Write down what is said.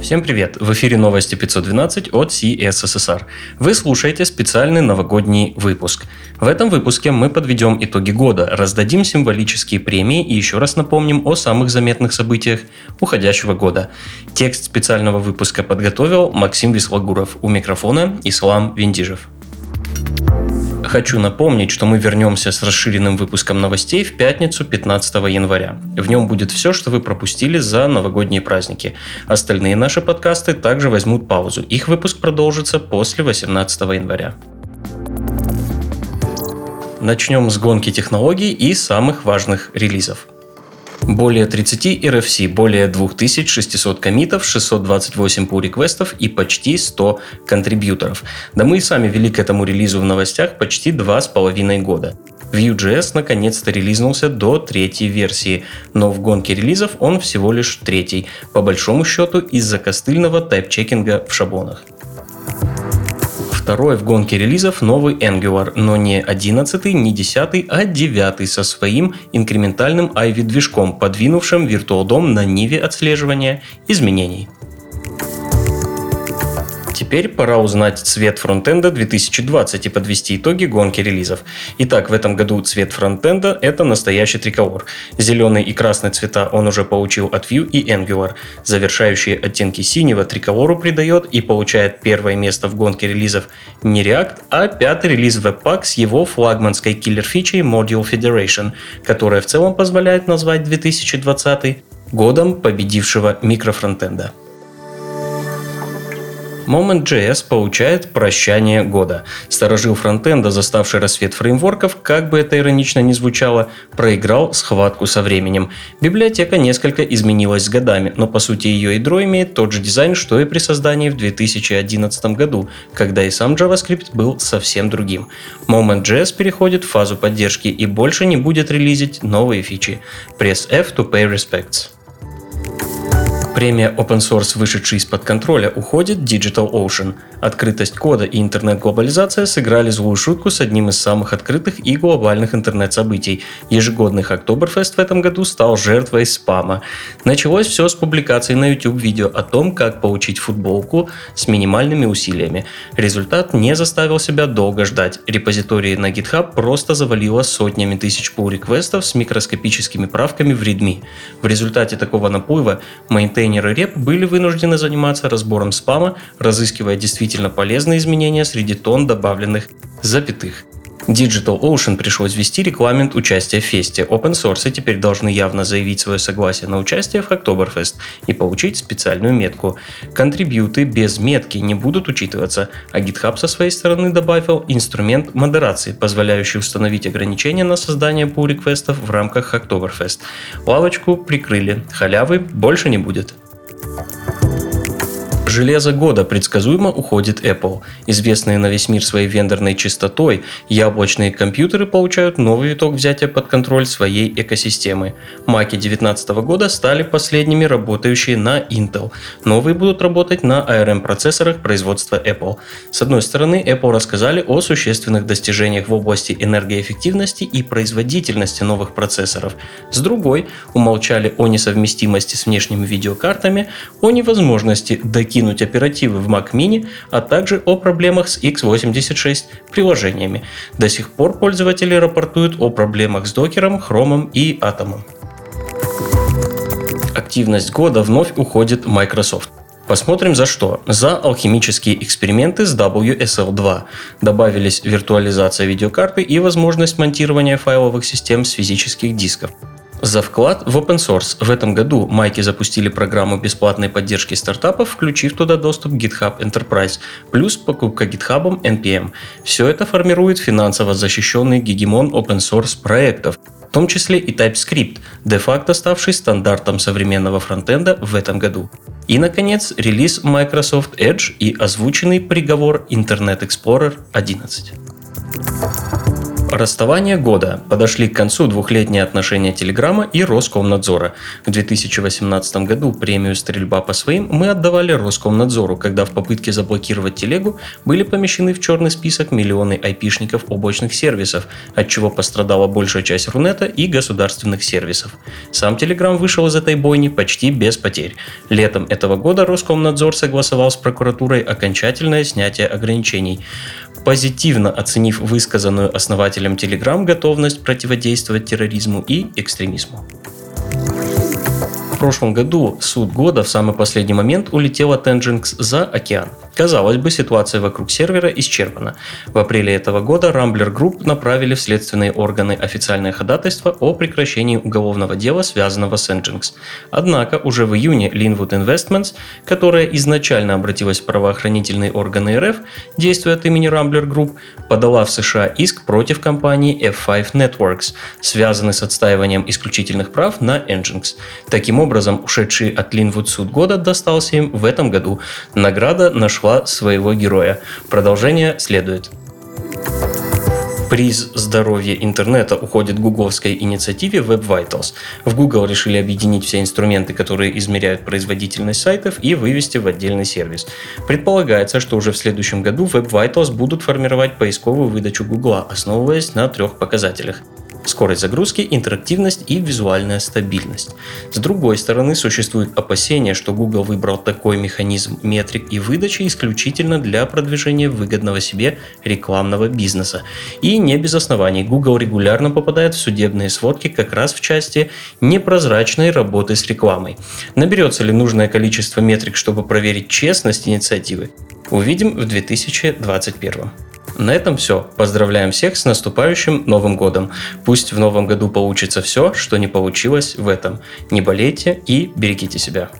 Всем привет! В эфире новости 512 от CSSR. Вы слушаете специальный новогодний выпуск. В этом выпуске мы подведем итоги года, раздадим символические премии и еще раз напомним о самых заметных событиях уходящего года. Текст специального выпуска подготовил Максим Вислогуров. У микрофона Ислам Виндижев. Хочу напомнить, что мы вернемся с расширенным выпуском новостей в пятницу 15 января. В нем будет все, что вы пропустили за новогодние праздники. Остальные наши подкасты также возьмут паузу. Их выпуск продолжится после 18 января. Начнем с гонки технологий и самых важных релизов. Более 30 RFC, более 2600 комитов, 628 pull реквестов и почти 100 контрибьюторов. Да мы и сами вели к этому релизу в новостях почти два с половиной года. Vue.js наконец-то релизнулся до третьей версии, но в гонке релизов он всего лишь третий, по большому счету из-за костыльного тайп-чекинга в шаблонах. Второй в гонке релизов новый Angular, но не 11, не 10, а 9 со своим инкрементальным Ivy движком, подвинувшим Virtual DOM на ниве отслеживания изменений. Теперь пора узнать цвет фронтенда 2020 и подвести итоги гонки релизов. Итак, в этом году цвет фронтенда – это настоящий триколор. Зеленый и красный цвета он уже получил от Vue и Angular. Завершающие оттенки синего триколору придает и получает первое место в гонке релизов не React, а пятый релиз Webpack с его флагманской киллер-фичей Module Federation, которая в целом позволяет назвать 2020 годом победившего микрофронтенда. Moment.js получает прощание года. Сторожил фронтенда, заставший рассвет фреймворков, как бы это иронично ни звучало, проиграл схватку со временем. Библиотека несколько изменилась с годами, но по сути ее ядро имеет тот же дизайн, что и при создании в 2011 году, когда и сам JavaScript был совсем другим. Moment.js переходит в фазу поддержки и больше не будет релизить новые фичи. Press F to pay respects. Премия Open Source, вышедшая из-под контроля, уходит Digital Ocean. Открытость кода и интернет-глобализация сыграли злую шутку с одним из самых открытых и глобальных интернет-событий. Ежегодный Октоберфест в этом году стал жертвой спама. Началось все с публикации на YouTube видео о том, как получить футболку с минимальными усилиями. Результат не заставил себя долго ждать. Репозитории на GitHub просто завалило сотнями тысяч pull реквестов с микроскопическими правками в readme. В результате такого наплыва maintain контейнеры реп были вынуждены заниматься разбором спама, разыскивая действительно полезные изменения среди тон добавленных запятых. Digital Ocean пришлось ввести регламент участия в фесте. Open Source теперь должны явно заявить свое согласие на участие в Hacktoberfest и получить специальную метку. Контрибьюты без метки не будут учитываться, а GitHub со своей стороны добавил инструмент модерации, позволяющий установить ограничения на создание pull реквестов в рамках Hacktoberfest. Лавочку прикрыли, халявы больше не будет. Железо года предсказуемо уходит Apple. Известные на весь мир своей вендорной чистотой, яблочные компьютеры получают новый виток взятия под контроль своей экосистемы. Маки 2019 года стали последними работающие на Intel. Новые будут работать на ARM-процессорах производства Apple. С одной стороны, Apple рассказали о существенных достижениях в области энергоэффективности и производительности новых процессоров. С другой, умолчали о несовместимости с внешними видеокартами, о невозможности докинуть кинуть оперативы в Mac Mini, а также о проблемах с x86 приложениями. До сих пор пользователи рапортуют о проблемах с докером, хромом и атомом. Активность года вновь уходит Microsoft. Посмотрим за что. За алхимические эксперименты с WSL2. Добавились виртуализация видеокарты и возможность монтирования файловых систем с физических дисков. За вклад в open source в этом году Майки запустили программу бесплатной поддержки стартапов, включив туда доступ GitHub Enterprise, плюс покупка GitHub NPM. Все это формирует финансово защищенный гегемон open source проектов, в том числе и TypeScript, де-факто ставший стандартом современного фронтенда в этом году. И, наконец, релиз Microsoft Edge и озвученный приговор Internet Explorer 11. Расставание года. Подошли к концу двухлетние отношения Телеграма и Роскомнадзора. В 2018 году премию «Стрельба по своим» мы отдавали Роскомнадзору, когда в попытке заблокировать телегу были помещены в черный список миллионы айпишников облачных сервисов, от чего пострадала большая часть Рунета и государственных сервисов. Сам Телеграм вышел из этой бойни почти без потерь. Летом этого года Роскомнадзор согласовал с прокуратурой окончательное снятие ограничений позитивно оценив высказанную основателем Telegram готовность противодействовать терроризму и экстремизму прошлом году суд года в самый последний момент улетел от Nginx за океан. Казалось бы, ситуация вокруг сервера исчерпана. В апреле этого года Rambler Group направили в следственные органы официальное ходатайство о прекращении уголовного дела, связанного с Nginx. Однако уже в июне Linwood Investments, которая изначально обратилась в правоохранительные органы РФ, действуя от имени Rambler Group, подала в США иск против компании F5 Networks, связанный с отстаиванием исключительных прав на Nginx. Таким образом, образом, ушедший от Линвуд суд года достался им в этом году. Награда нашла своего героя. Продолжение следует. Приз здоровья интернета уходит гугловской инициативе Web Vitals. В Google решили объединить все инструменты, которые измеряют производительность сайтов и вывести в отдельный сервис. Предполагается, что уже в следующем году Web Vitals будут формировать поисковую выдачу Google, основываясь на трех показателях скорость загрузки, интерактивность и визуальная стабильность. С другой стороны, существует опасение, что Google выбрал такой механизм метрик и выдачи исключительно для продвижения выгодного себе рекламного бизнеса. И не без оснований Google регулярно попадает в судебные сводки как раз в части непрозрачной работы с рекламой. Наберется ли нужное количество метрик, чтобы проверить честность инициативы? Увидим в 2021. На этом все. Поздравляем всех с наступающим Новым годом. Пусть в Новом году получится все, что не получилось в этом. Не болейте и берегите себя.